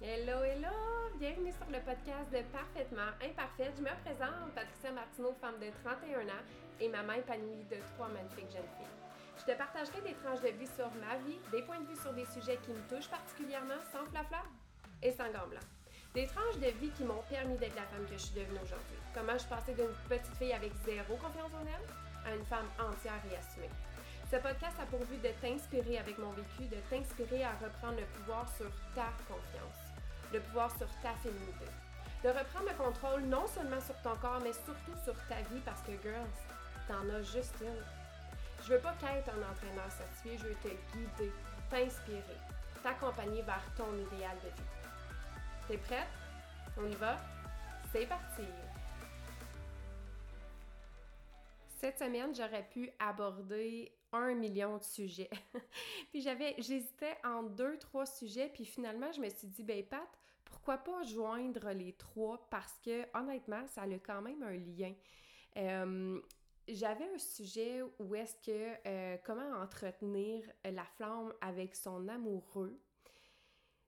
Hello, hello! Bienvenue sur le podcast de Parfaitement Imparfaite. Je me présente, Patricia Martineau, femme de 31 ans et maman épanouie de trois magnifiques jeunes filles. Je te partagerai des tranches de vie sur ma vie, des points de vue sur des sujets qui me touchent particulièrement sans flafla et sans gants. Des tranches de vie qui m'ont permis d'être la femme que je suis devenue aujourd'hui. Comment je passée d'une petite fille avec zéro confiance en elle à une femme entière et assumée. Ce podcast a pour but de t'inspirer avec mon vécu, de t'inspirer à reprendre le pouvoir sur ta confiance, le pouvoir sur ta féminité. De reprendre le contrôle non seulement sur ton corps, mais surtout sur ta vie parce que, girls, t'en as juste une. Je veux pas qu'être un entraîneur certifié, je veux te guider, t'inspirer, t'accompagner vers ton idéal de vie. T'es prête? On y va? C'est parti! Cette semaine, j'aurais pu aborder un million de sujets. puis j'avais, j'hésitais entre deux, trois sujets, puis finalement, je me suis dit, ben Pat, pourquoi pas joindre les trois? Parce que honnêtement, ça a quand même un lien. Euh, j'avais un sujet où est-ce que euh, comment entretenir la flamme avec son amoureux,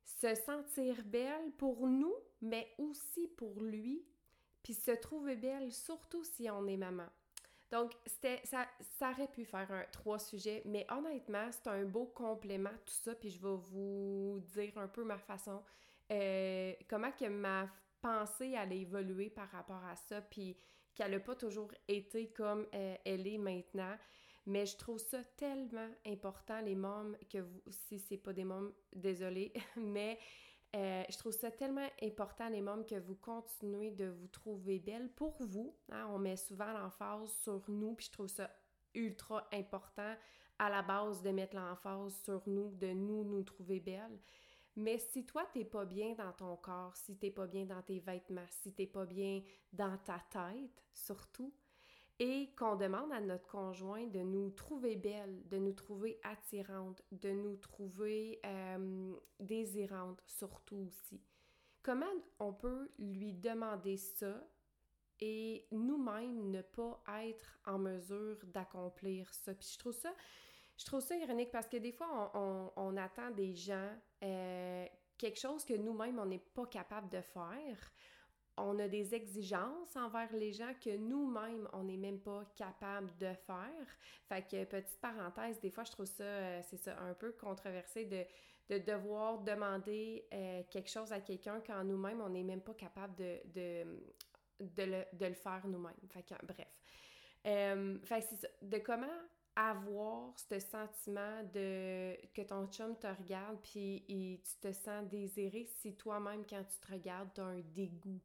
se sentir belle pour nous, mais aussi pour lui, puis se trouver belle surtout si on est maman. Donc, c'était, ça, ça aurait pu faire trois sujets, mais honnêtement, c'est un beau complément, tout ça, puis je vais vous dire un peu ma façon, euh, comment que ma pensée allait évoluer par rapport à ça, puis qu'elle n'a pas toujours été comme euh, elle est maintenant. Mais je trouve ça tellement important, les mômes, que vous, si c'est pas des mômes, désolé, mais euh, je trouve ça tellement important, les mômes, que vous continuez de vous trouver belle pour vous. Hein. On met souvent l'emphase sur nous, puis je trouve ça ultra important à la base de mettre l'emphase sur nous, de nous nous trouver belles. Mais si toi, t'es pas bien dans ton corps, si t'es pas bien dans tes vêtements, si t'es pas bien dans ta tête, surtout, et qu'on demande à notre conjoint de nous trouver belle, de nous trouver attirante, de nous trouver euh, désirante surtout aussi. Comment on peut lui demander ça et nous-mêmes ne pas être en mesure d'accomplir ça? Puis je trouve ça, je trouve ça ironique parce que des fois, on, attend des gens euh, quelque chose que nous-mêmes, on n'est pas capable de faire on a des exigences envers les gens que nous-mêmes, on n'est même pas capable de faire. Fait que, petite parenthèse, des fois, je trouve ça, euh, c'est ça, un peu controversé de, de devoir demander euh, quelque chose à quelqu'un quand nous-mêmes, on n'est même pas capable de, de, de, le, faire nous-mêmes. Fait que, bref. Euh, fait que c'est ça. De comment avoir ce sentiment de que ton chum te regarde puis tu te sens désiré si toi-même quand tu te regardes tu as un dégoût?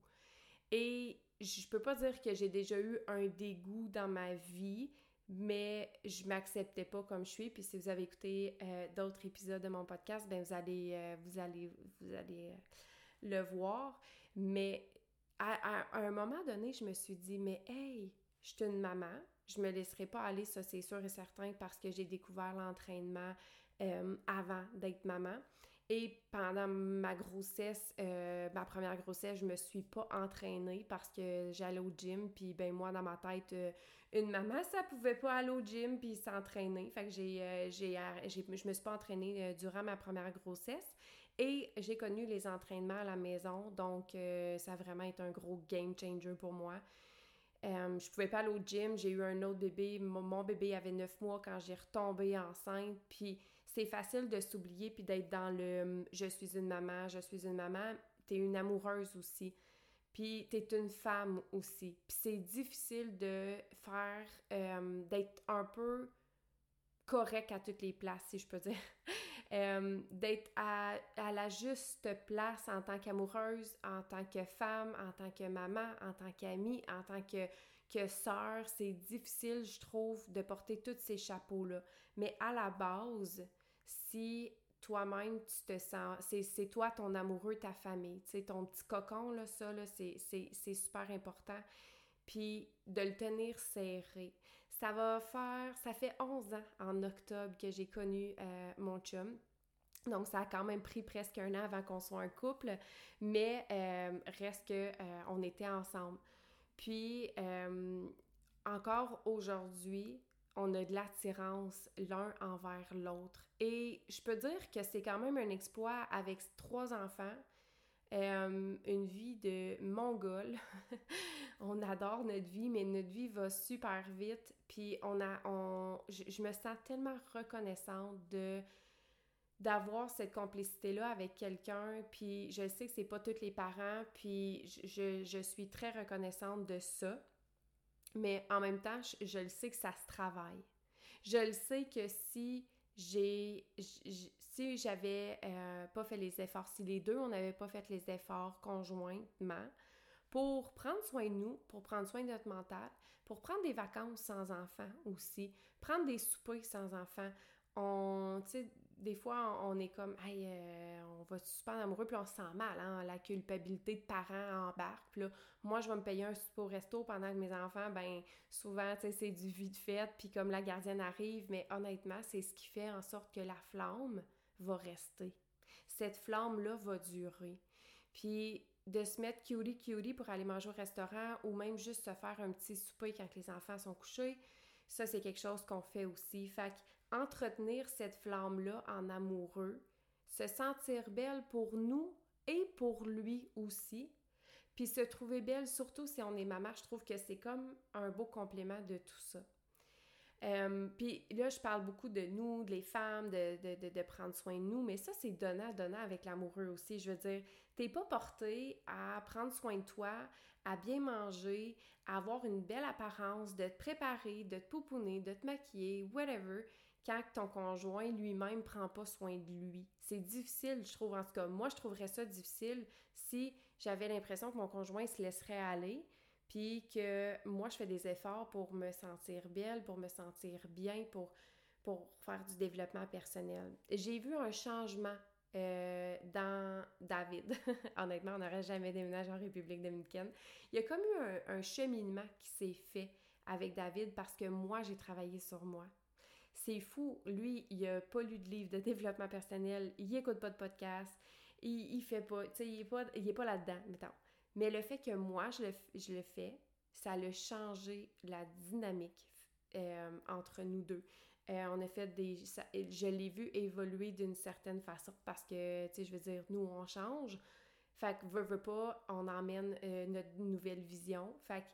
Et je peux pas dire que j'ai déjà eu un dégoût dans ma vie, mais je m'acceptais pas comme je suis. Puis si vous avez écouté euh, d'autres épisodes de mon podcast, ben vous allez, euh, vous allez, vous allez euh, le voir. Mais à, un moment donné, je me suis dit, mais hey, je suis une maman, je me laisserai pas aller, ça c'est sûr et certain, parce que j'ai découvert l'entraînement avant d'être maman. Et pendant ma grossesse, euh, ma première grossesse, je me suis pas entraînée parce que j'allais au gym, puis ben moi, dans ma tête, euh, une maman, ça pouvait pas aller au gym puis s'entraîner. Fait que j'ai, euh, j'ai, je me suis pas entraînée durant ma première grossesse. Et j'ai connu les entraînements à la maison, donc ça a vraiment été un gros game changer pour moi. Euh, je pouvais pas aller au gym, j'ai eu un autre bébé. Mon, bébé avait neuf mois quand j'ai retombé enceinte. Puis c'est facile de s'oublier puis d'être dans le je suis une maman, je suis une maman. T'es une amoureuse aussi. Puis t'es une femme aussi. Puis c'est difficile de faire, euh, d'être un peu correct à toutes les places, si je peux dire. Euh, d'être à, la juste place en tant qu'amoureuse, en tant que femme, en tant que maman, en tant qu'amie, en tant que, que sœur. C'est difficile, je trouve, de porter tous ces chapeaux-là. Mais à la base, si toi-même, tu te sens... C'est toi, ton amoureux, ta famille. Tu sais, ton petit cocon, là, ça, là, c'est super important puis de le tenir serré. Ça va faire, ça fait 11 ans en octobre que j'ai connu euh, mon chum. Donc, ça a quand même pris presque un an avant qu'on soit un couple, mais euh, reste que euh, on était ensemble. Puis, encore aujourd'hui, on a de l'attirance l'un envers l'autre. Et je peux dire que c'est quand même un exploit avec trois enfants euh, une vie de mongol. on adore notre vie, mais notre vie va super vite. Puis on a, on, je, me sens tellement reconnaissante de d'avoir cette complicité-là avec quelqu'un, puis je sais que c'est pas tous les parents, puis je, je, suis très reconnaissante de ça, mais en même temps, je, le sais que ça se travaille. Je le sais que si j'ai si j'avais euh, pas fait les efforts, si les deux on n'avait pas fait les efforts conjointement pour prendre soin de nous, pour prendre soin de notre mental, pour prendre des vacances sans enfants aussi, prendre des soupers sans enfants, on, des fois, on est comme, hey, euh, on va super amoureux, puis on se sent mal, hein, la culpabilité de parents embarque. Puis là, moi, je vais me payer un super au resto pendant que mes enfants, ben, souvent, tu sais, c'est du vide fait, puis comme la gardienne arrive, mais honnêtement, c'est ce qui fait en sorte que la flamme va rester. Cette flamme-là va durer. Puis de se mettre cutie cutie pour aller manger au restaurant ou même juste se faire un petit souper quand les enfants sont couchés, ça, c'est quelque chose qu'on fait aussi. Fait entretenir cette flamme-là en amoureux, se sentir belle pour nous et pour lui aussi, puis se trouver belle, surtout si on est maman, je trouve que c'est comme un beau complément de tout ça. Euh, puis là, je parle beaucoup de nous, de les femmes, de, de, de, prendre soin de nous, mais ça, c'est donnant-donnant avec l'amoureux aussi. Je veux dire, t'es pas porté à prendre soin de toi, à bien manger, à avoir une belle apparence, de te préparer, de te pouponner, de te maquiller, whatever, quand ton conjoint lui-même prend pas soin de lui. C'est difficile, je trouve, en tout cas. Moi, je trouverais ça difficile si j'avais l'impression que mon conjoint se laisserait aller, puis que moi, je fais des efforts pour me sentir belle, pour me sentir bien, pour, pour faire du développement personnel. J'ai vu un changement euh, dans David. Honnêtement, on n'aurait jamais déménagé en République dominicaine. Il y a comme eu un, un cheminement qui s'est fait avec David parce que moi, j'ai travaillé sur moi. C'est fou. Lui, il a pas lu de livre de développement personnel, il écoute pas de podcast, il, il fait pas, il est pas, il est pas là-dedans, mettons. Mais le fait que moi, je le, je le fais, ça a changé la dynamique euh, entre nous deux. Euh, on a fait des... je l'ai vu évoluer d'une certaine façon parce que, tu sais, je veux dire, nous, on change. Fait que, veut, veut pas, on emmène euh, notre nouvelle vision. Fait que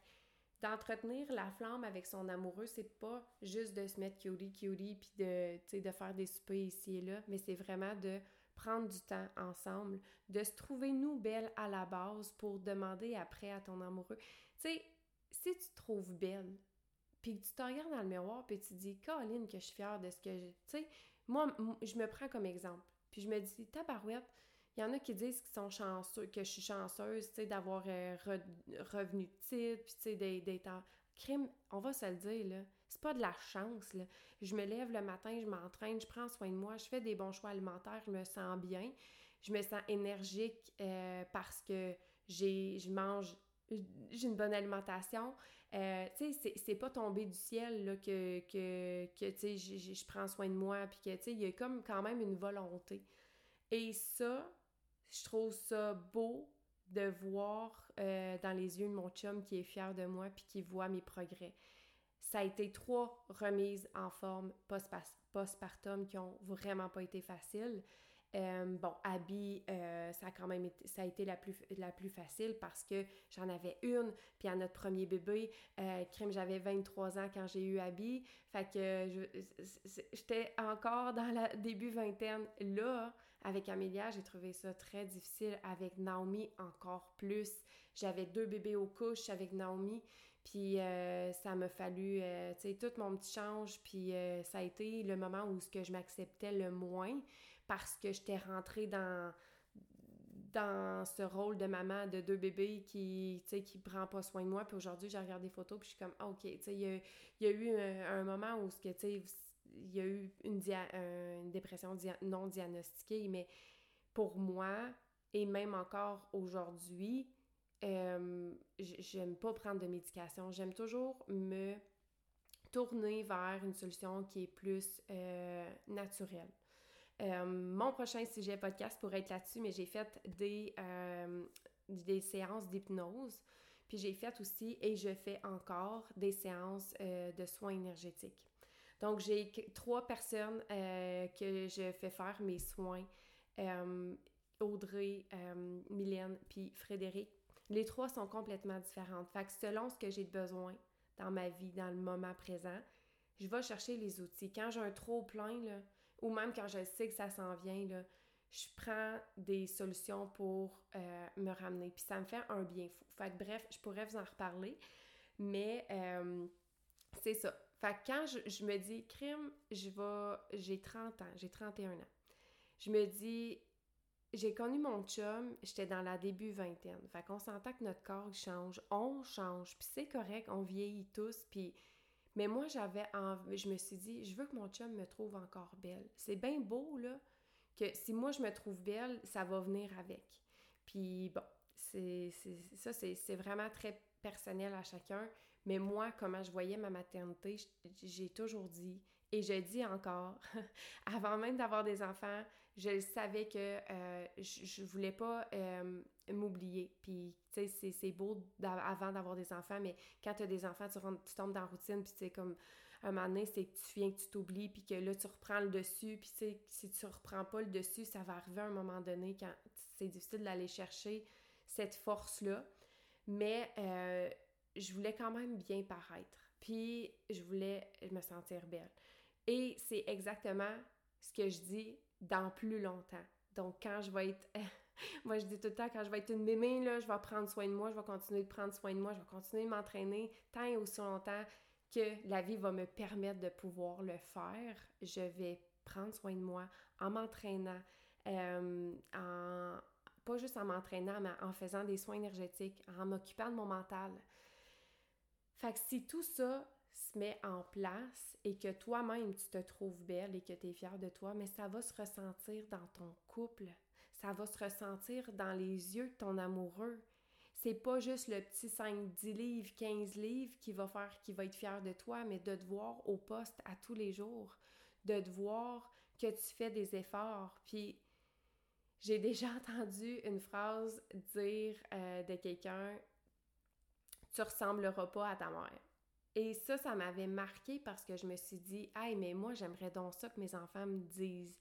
d'entretenir la flamme avec son amoureux, c'est pas juste de se mettre cutie cutie puis de, de faire des soupers ici et là, mais c'est vraiment de prendre du temps ensemble, de se trouver nous belles à la base pour demander après à ton amoureux. Tu sais, si tu te trouves belle, puis tu te regardes dans le miroir puis tu dis Caroline que je suis fière de ce que j'ai. Tu sais, moi, je me prends comme exemple. Puis je me dis, tabarouette, il y en a qui disent qu'ils sont chanceux, que je suis chanceuse, d'avoir euh, revenu de titre, puis d'être en crime. On va se le dire, là. C'est pas de la chance, là. Je me lève le matin, je m'entraîne, je prends soin de moi, je fais des bons choix alimentaires, je me sens bien, je me sens énergique euh, parce que j'ai, je mange, j'ai une bonne alimentation. Euh, tu sais, c'est pas tombé du ciel, là, que, que, que tu sais, je prends soin de moi, puis que, tu sais, il y a comme quand même une volonté. Et ça, je trouve ça beau de voir euh, dans les yeux de mon chum qui est fier de moi puis qui voit mes progrès. Ça a été trois remises en forme postpartum qui ont vraiment pas été faciles. Euh, bon, Abby, euh, ça a quand même été, ça a été la plus, la plus facile parce que j'en avais une, puis à notre premier bébé, euh, crime, j'avais 23 ans quand j'ai eu Abby, fait que j'étais encore dans la début vingtaine. Là, avec Amélia, j'ai trouvé ça très difficile, avec Naomi encore plus. J'avais deux bébés aux couches avec Naomi, puis ça m'a fallu, tu sais, tout mon petit change, puis ça a été le moment où ce que je m'acceptais le moins parce que j'étais rentrée dans dans ce rôle de maman de deux bébés qui, tu sais, qui prend pas soin de moi. Puis aujourd'hui, j'ai regardé des photos, puis je suis comme, ah, OK, tu sais, il y a, eu un, moment où, tu sais, il y a eu une, une dépression non diagnostiquée, mais pour moi, et même encore aujourd'hui, euh, j'aime pas prendre de médication. J'aime toujours me tourner vers une solution qui est plus euh, naturelle. Euh, mon prochain sujet podcast pourrait être là-dessus, mais j'ai fait des, euh, des séances d'hypnose. Puis j'ai fait aussi, et je fais encore, des séances euh, de soins énergétiques. Donc j'ai trois personnes que je fais faire mes soins Audrey, euh, Mylène, puis Frédéric, les trois sont complètement différentes. Fait que selon ce que j'ai besoin dans ma vie, dans le moment présent, je vais chercher les outils. Quand j'ai un trop plein, là, ou même quand je sais que ça s'en vient, là, je prends des solutions pour euh, me ramener. Puis ça me fait un bien fou. Fait que bref, je pourrais vous en reparler. Mais euh, c'est ça. Fait que quand je, me dis, crime, je vais. J'ai 30 ans, j'ai 31 ans. Je me dis, j'ai connu mon chum, j'étais dans la début vingtaine. Fait qu'on s'entend que notre corps change, on change, puis c'est correct, on vieillit tous, puis... Mais moi, j'avais envie, je me suis dit, je veux que mon chum me trouve encore belle. C'est bien beau, là, que si moi je me trouve belle, ça va venir avec. Puis bon, c'est ça, c'est vraiment très personnel à chacun. Mais moi, comment je voyais ma maternité, j'ai toujours dit, et je dis encore, avant même d'avoir des enfants, je savais que euh, je, voulais pas euh, m'oublier. Puis, tu sais, c'est beau avant d'avoir des enfants, mais quand tu as des enfants, tu, tu tombes dans la routine, puis tu sais, comme un moment donné, c'est que tu viens que tu t'oublies, puis que là, tu reprends le dessus, puis tu sais, si tu reprends pas le dessus, ça va arriver à un moment donné quand c'est difficile d'aller chercher cette force-là. Mais euh, je voulais quand même bien paraître, puis je voulais me sentir belle. Et c'est exactement ce que je dis dans plus longtemps. Donc, quand je vais être... moi, je dis tout le temps, quand je vais être une mémé, là, je vais prendre soin de moi, je vais continuer de prendre soin de moi, je vais continuer de m'entraîner tant et aussi longtemps que la vie va me permettre de pouvoir le faire. Je vais prendre soin de moi en m'entraînant, euh, en, pas juste en m'entraînant, mais en faisant des soins énergétiques, en m'occupant de mon mental. Fait que si tout ça se met en place et que toi-même tu te trouves belle et que tu es fière de toi, mais ça va se ressentir dans ton couple, ça va se ressentir dans les yeux de ton amoureux. C'est pas juste le petit 5, 10 livres, 15 livres qui va faire, qui va être fier de toi, mais de te voir au poste à tous les jours, de te voir que tu fais des efforts. Puis j'ai déjà entendu une phrase dire euh, de quelqu'un Tu ressembleras pas à ta mère. Et ça, ça m'avait marqué parce que je me suis dit, hey, mais moi, j'aimerais donc ça que mes enfants me disent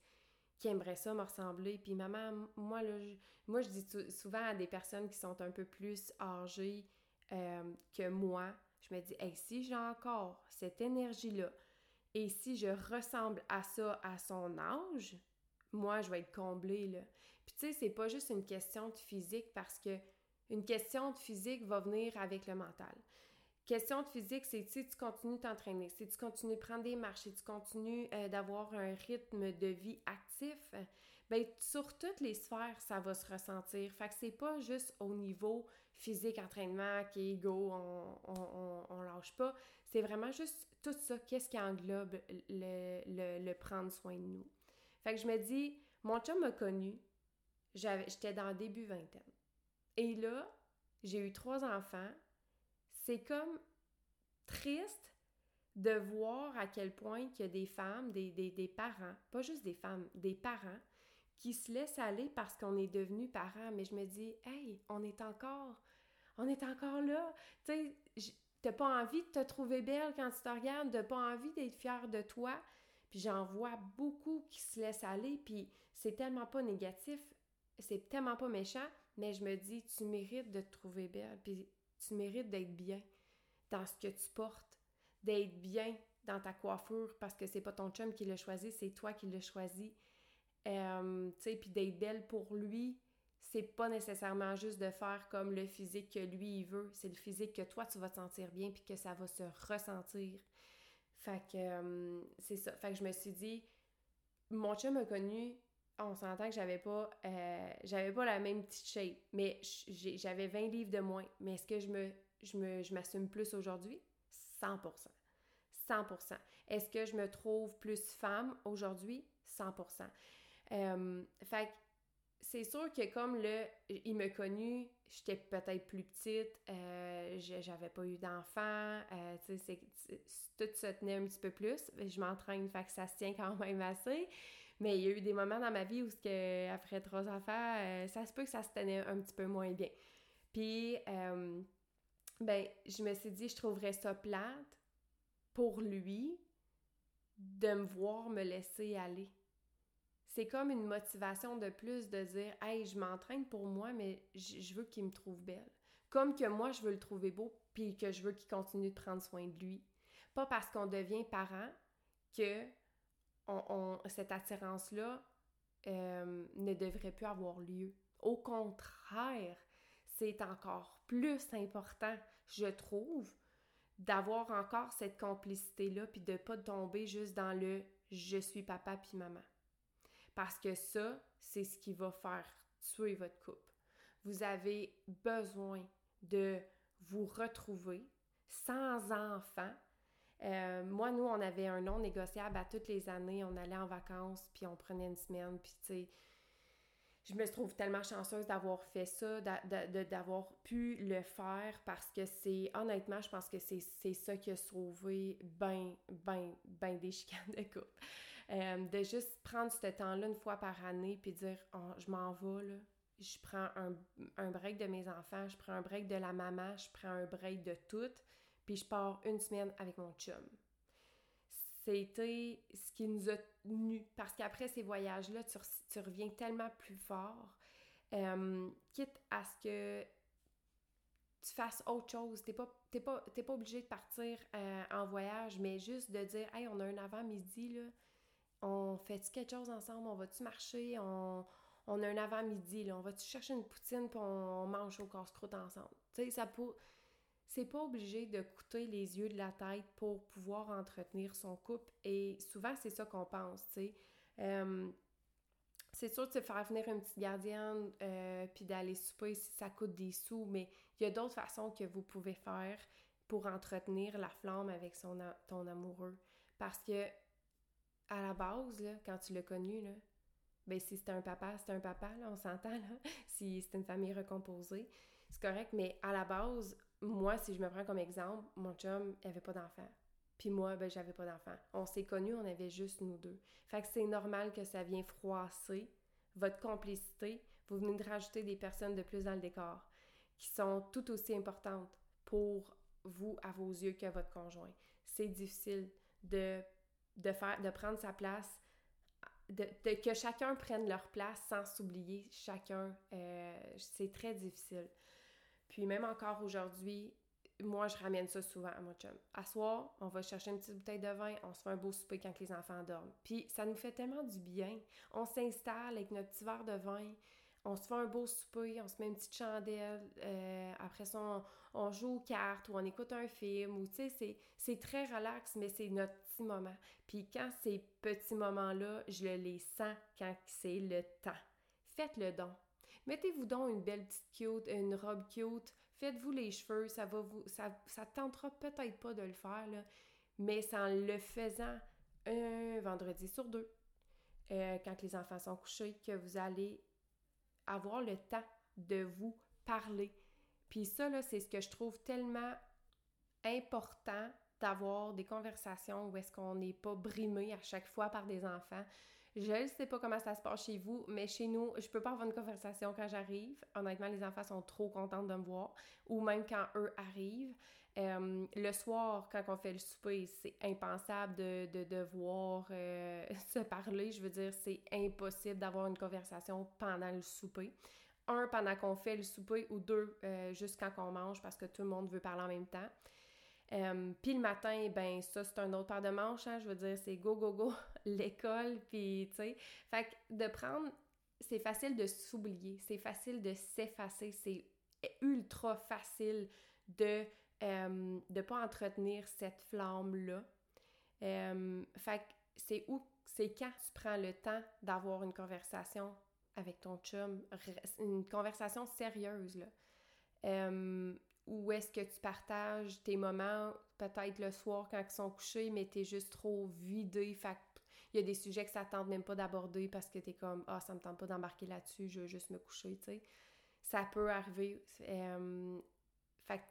qu'ils aimeraient ça me ressembler. Puis maman, moi, là, je, moi, je dis souvent à des personnes qui sont un peu plus âgées euh, que moi, je me dis, hey, si j'ai encore cette énergie-là et si je ressemble à ça à son âge, moi, je vais être comblée, là. Puis tu sais, c'est pas juste une question de physique parce que une question de physique va venir avec le mental. Question de physique, c'est si tu continues t'entraîner, si tu continues de prendre des marches, si tu continues euh, d'avoir un rythme de vie actif, ben sur toutes les sphères, ça va se ressentir. Fait que c'est pas juste au niveau physique, entraînement, qui est go, on, on, on, lâche pas. C'est vraiment juste tout ça, qu'est-ce qui englobe le, le, le, prendre soin de nous. Fait que je me dis, mon chum m'a connu, j'étais dans le début vingtaine. Et là, j'ai eu trois enfants, c'est comme triste de voir à quel point il y a des femmes, des, des, parents, pas juste des femmes, des parents qui se laissent aller parce qu'on est devenu parents. Mais je me dis, hey, on est encore, on est encore là. Tu sais, t'as pas envie de te trouver belle quand tu te regardes, t'as pas envie d'être fière de toi. Puis j'en vois beaucoup qui se laissent aller, puis c'est tellement pas négatif, c'est tellement pas méchant, mais je me dis, tu mérites de te trouver belle, puis tu mérites d'être bien dans ce que tu portes, d'être bien dans ta coiffure parce que c'est pas ton chum qui l'a choisi, c'est toi qui l'as choisi. Euh, tu sais, puis d'être belle pour lui, c'est pas nécessairement juste de faire comme le physique que lui il veut, c'est le physique que toi tu vas te sentir bien puis que ça va se ressentir. Fait que euh, c'est ça. Fait que je me suis dit, mon chum a connu, on s'entend que j'avais pas, euh, j'avais pas la même petite shape, mais j'avais 20 livres de moins. Mais est-ce que je me, je me, je m'assume plus aujourd'hui? 100%. 100%. Est-ce que je me trouve plus femme aujourd'hui? 100%. Euh, fait que c'est sûr que comme le, il m'a connu, j'étais peut-être plus petite, euh, j'avais pas eu d'enfant, euh, tout se tenait un petit peu plus. Je m'entraîne, fait que ça se tient quand même assez. Mais il y a eu des moments dans ma vie où, que, après trois enfants, euh, ça se peut que ça se tenait un petit peu moins bien. Puis, euh, ben, je me suis dit, je trouverais ça plate pour lui de me voir me laisser aller. c'est comme une motivation de plus de dire Hey, je m'entraîne pour moi, mais je veux qu'il me trouve belle. Comme que moi, je veux le trouver beau, puis que je veux qu'il continue de prendre soin de lui. Pas parce qu'on devient parent que on, cette attirance-là euh, ne devrait plus avoir lieu. Au contraire, c'est encore plus important, je trouve, d'avoir encore cette complicité-là, puis de ne pas tomber juste dans le je suis papa puis maman. Parce que ça, c'est ce qui va faire tuer votre couple. Vous avez besoin de vous retrouver sans enfant. Euh, moi, nous, on avait un non négociable à toutes les années. On allait en vacances, puis on prenait une semaine, puis tu sais, je me trouve tellement chanceuse d'avoir fait ça, d'avoir pu le faire parce que c'est, honnêtement, je pense que c'est ça qui a sauvé ben, ben, ben des chicanes de couple. Euh, de juste prendre ce temps-là une fois par année puis dire oh, je m'en vais là. Je prends un, un, break de mes enfants, je prends un break de la maman, je prends un break de tout, puis je pars une semaine avec mon chum. C'était ce qui nous a tenus. Parce qu'après ces voyages-là, tu, reviens tellement plus fort. Euh, quitte à ce que tu fasses autre chose. T'es pas, pas, pas obligé de partir euh, en voyage, mais juste de dire Hey, on a un avant-midi, là on fait-tu quelque chose ensemble? On va-tu marcher? On, on a un avant-midi, On va-tu chercher une poutine puis on, mange au casse-croûte ensemble? Tu sais, ça peut... C'est pas obligé de coûter les yeux de la tête pour pouvoir entretenir son couple et souvent c'est ça qu'on pense, tu sais. Euh, c'est sûr de se faire venir une petite gardienne euh, puis d'aller souper si ça coûte des sous, mais il y a d'autres façons que vous pouvez faire pour entretenir la flamme avec son, ton amoureux. Parce que à la base, là, quand tu l'as connu, ben si c'était un papa, c'était un papa, là, on s'entend, là. Si c'était une famille recomposée, c'est correct, mais à la base, moi, si je me prends comme exemple, mon chum, il avait pas d'enfant. Puis moi, ben j'avais pas d'enfant. On s'est connus, on avait juste nous deux. Fait que c'est normal que ça vienne froisser votre complicité. Vous venez de rajouter des personnes de plus dans le décor qui sont tout aussi importantes pour vous à vos yeux que votre conjoint. C'est difficile de de, faire, prendre sa place, de, que chacun prenne leur place sans s'oublier chacun. Euh, c'est très difficile. Puis même encore aujourd'hui, moi, je ramène ça souvent à mon chum. À soir, on va chercher une petite bouteille de vin, on se fait un beau souper quand les enfants dorment. Puis ça nous fait tellement du bien. On s'installe avec notre petit verre de vin, on se fait un beau souper, on se met une petite chandelle, euh, après ça, on, joue aux cartes ou on écoute un film, ou tu sais, c'est très relax, mais c'est notre petit moment. Puis quand ces petits moments-là, je le les sens quand c'est le temps. Faites-le don. Mettez-vous donc une belle petite cute, une robe cute, faites-vous les cheveux, ça va vous, ça, ça tentera peut-être pas de le faire, mais c'est en le faisant un vendredi sur deux, euh, quand les enfants sont couchés, que vous allez avoir le temps de vous parler. Puis ça, c'est ce que je trouve tellement important d'avoir des conversations où est-ce qu'on n'est pas brimé à chaque fois par des enfants. Je ne sais pas comment ça se passe chez vous, mais chez nous, je peux pas avoir une conversation quand j'arrive. Honnêtement, les enfants sont trop contents de me voir, ou même quand eux arrivent. Euh, le soir, quand on fait le souper, c'est impensable de, de devoir euh, se parler. Je veux dire, c'est impossible d'avoir une conversation pendant le souper. Un, pendant qu'on fait le souper, ou deux, euh, juste quand on mange, parce que tout le monde veut parler en même temps. Puis le matin, ben ça, c'est un autre paire de manches, hein. je veux dire, c'est go, go, go, l'école, puis tu sais. Fait que de prendre, c'est facile de s'oublier, c'est facile de s'effacer, c'est ultra facile de euh, ne pas entretenir cette flamme-là. Euh, fait c'est où, c'est quand tu prends le temps d'avoir une conversation avec ton chum, une conversation sérieuse, là. Euh, où est-ce que tu partages tes moments, peut-être le soir quand ils sont couchés, mais t'es juste trop vidé, fait il y a des sujets que ça tente même pas d'aborder parce que t'es comme « Ah, ça me tente pas d'embarquer là-dessus, je veux juste me coucher », tu sais. Ça peut arriver. Euh, fait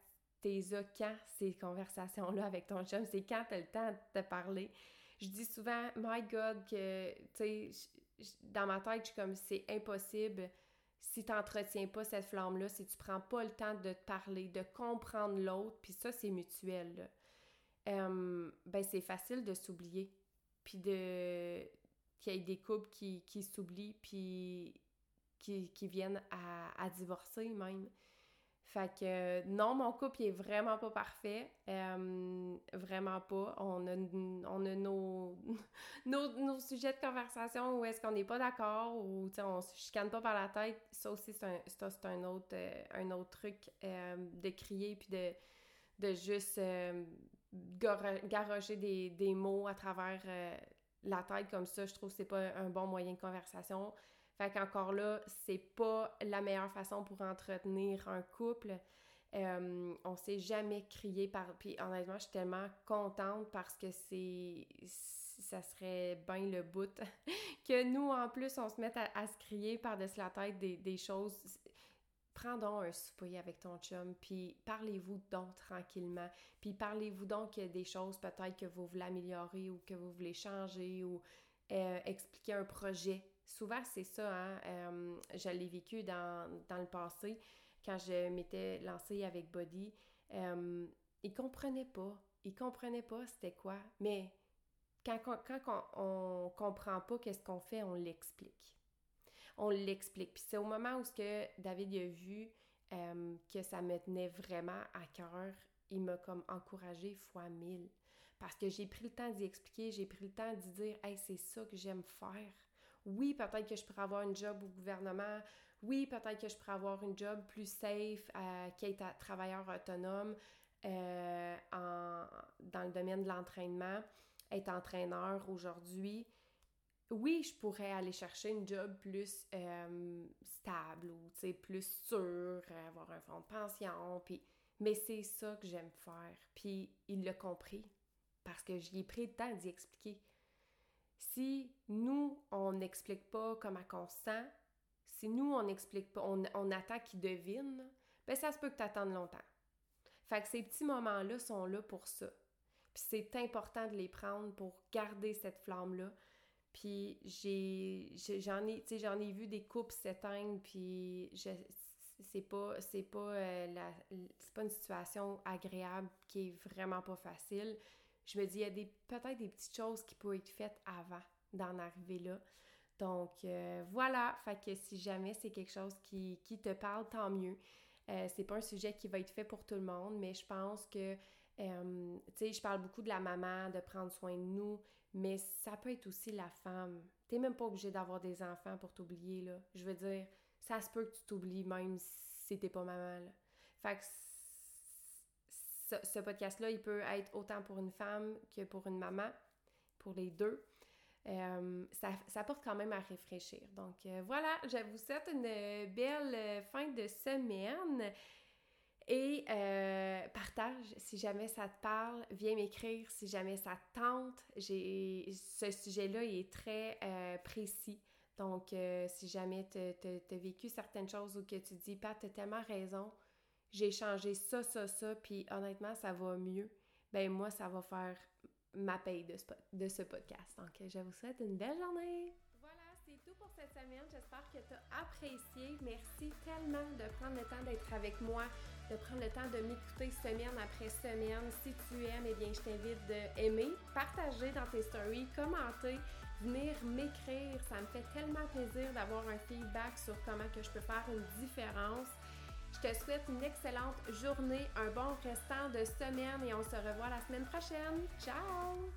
t'es quand ces conversations-là avec ton chum? C'est quand t'as le temps de te parler? Je dis souvent, my God, que, tu sais, dans ma tête, je suis comme, c'est impossible si tu n'entretiens pas cette flamme-là, si tu prends pas le temps de te parler, de comprendre l'autre, puis ça, c'est mutuel, ben c'est facile de s'oublier. Puis de... qu'il y ait des couples qui, s'oublient puis qui, viennent à, divorcer même. Fait que non, mon couple il est vraiment pas parfait. Euh, vraiment pas. On a, on a nos, nos, nos, sujets de conversation où est-ce qu'on n'est pas d'accord ou on se chicane pas par la tête. Ça aussi, c'est un, un, autre, euh, un autre truc euh, de crier puis de, de juste garocher des, des, mots à travers la tête comme ça. Je trouve que c'est pas un bon moyen de conversation. Fait qu'encore là, c'est pas la meilleure façon pour entretenir un couple. Euh, on s'est jamais crié par. Puis honnêtement, je suis tellement contente parce que c'est. Ça serait bien le bout que nous, en plus, on se mette à, se crier par-dessus la tête des, des, choses. Prends donc un souper avec ton chum, puis parlez-vous donc tranquillement. Puis parlez-vous donc des choses peut-être que vous voulez améliorer ou que vous voulez changer ou euh, expliquer un projet souvent, c'est ça, hein? Euh, vécu dans, le passé, quand je m'étais lancée avec Body. Euh, ils comprenaient pas. Ils comprenaient pas c'était quoi. Mais quand, quand, on, comprend pas qu'est-ce qu'on fait, on l'explique. On l'explique. Puis c'est au moment où ce que David a vu euh, que ça me tenait vraiment à cœur, il m'a comme encouragé fois mille. Parce que j'ai pris le temps d'y expliquer, j'ai pris le temps d'y dire Hey, c'est ça que j'aime faire. Oui, peut-être que je pourrais avoir un job au gouvernement. Oui, peut-être que je pourrais avoir un job plus safe, euh, qui est travailleur autonome euh, dans le domaine de l'entraînement, être entraîneur aujourd'hui. Oui, je pourrais aller chercher un job plus euh, stable ou plus sûr, avoir un fonds de pension, puis mais c'est ça que j'aime faire. Puis il l'a compris parce que j'y ai pris le temps d'y expliquer. Si nous, on n'explique pas comment on se sent, si nous, on n'explique pas, on, attend qu'ils devinent, ben ça se peut que tu attendes longtemps. Fait que ces petits moments-là sont là pour ça. Puis c'est important de les prendre pour garder cette flamme-là. Puis j'en ai, vu des couples s'éteindre puis c'est pas pas euh, pas une situation agréable qui est vraiment pas facile je me dis, il y a peut-être des petites choses qui peuvent être faites avant d'en arriver là. Donc euh, voilà, fait que si jamais c'est quelque chose qui, te parle, tant mieux. Euh, c'est pas un sujet qui va être fait pour tout le monde, mais je pense que, euh, tu sais, je parle beaucoup de la maman, de prendre soin de nous, mais ça peut être aussi la femme. T'es même pas obligé d'avoir des enfants pour t'oublier, là. Je veux dire, ça se peut que tu t'oublies même si t'es pas maman, là. Fait que ce, podcast-là, il peut être autant pour une femme que pour une maman, pour les deux. Euh, ça, porte quand même à réfléchir. Donc euh, voilà, je vous souhaite une belle euh, fin de semaine. Et partage si jamais ça te parle, viens m'écrire si jamais ça te tente. Ce sujet-là est très précis. Donc, si jamais tu as vécu certaines choses ou que tu dis, Pat, tu as tellement raison, j'ai changé ça, ça, ça, puis honnêtement, ça va mieux, ben moi, ça va faire ma paye de ce, de podcast. Donc, je vous souhaite une belle journée! Voilà, c'est tout pour cette semaine. J'espère que tu as apprécié. Merci tellement de prendre le temps d'être avec moi, de prendre le temps de m'écouter semaine après semaine. Si tu aimes, eh bien, je t'invite d'aimer, partager dans tes stories, commenter, venir m'écrire. Ça me fait tellement plaisir d'avoir un feedback sur comment que je peux faire une différence. Je te souhaite une excellente journée, un bon restant de semaine et on se revoit la semaine prochaine. Ciao!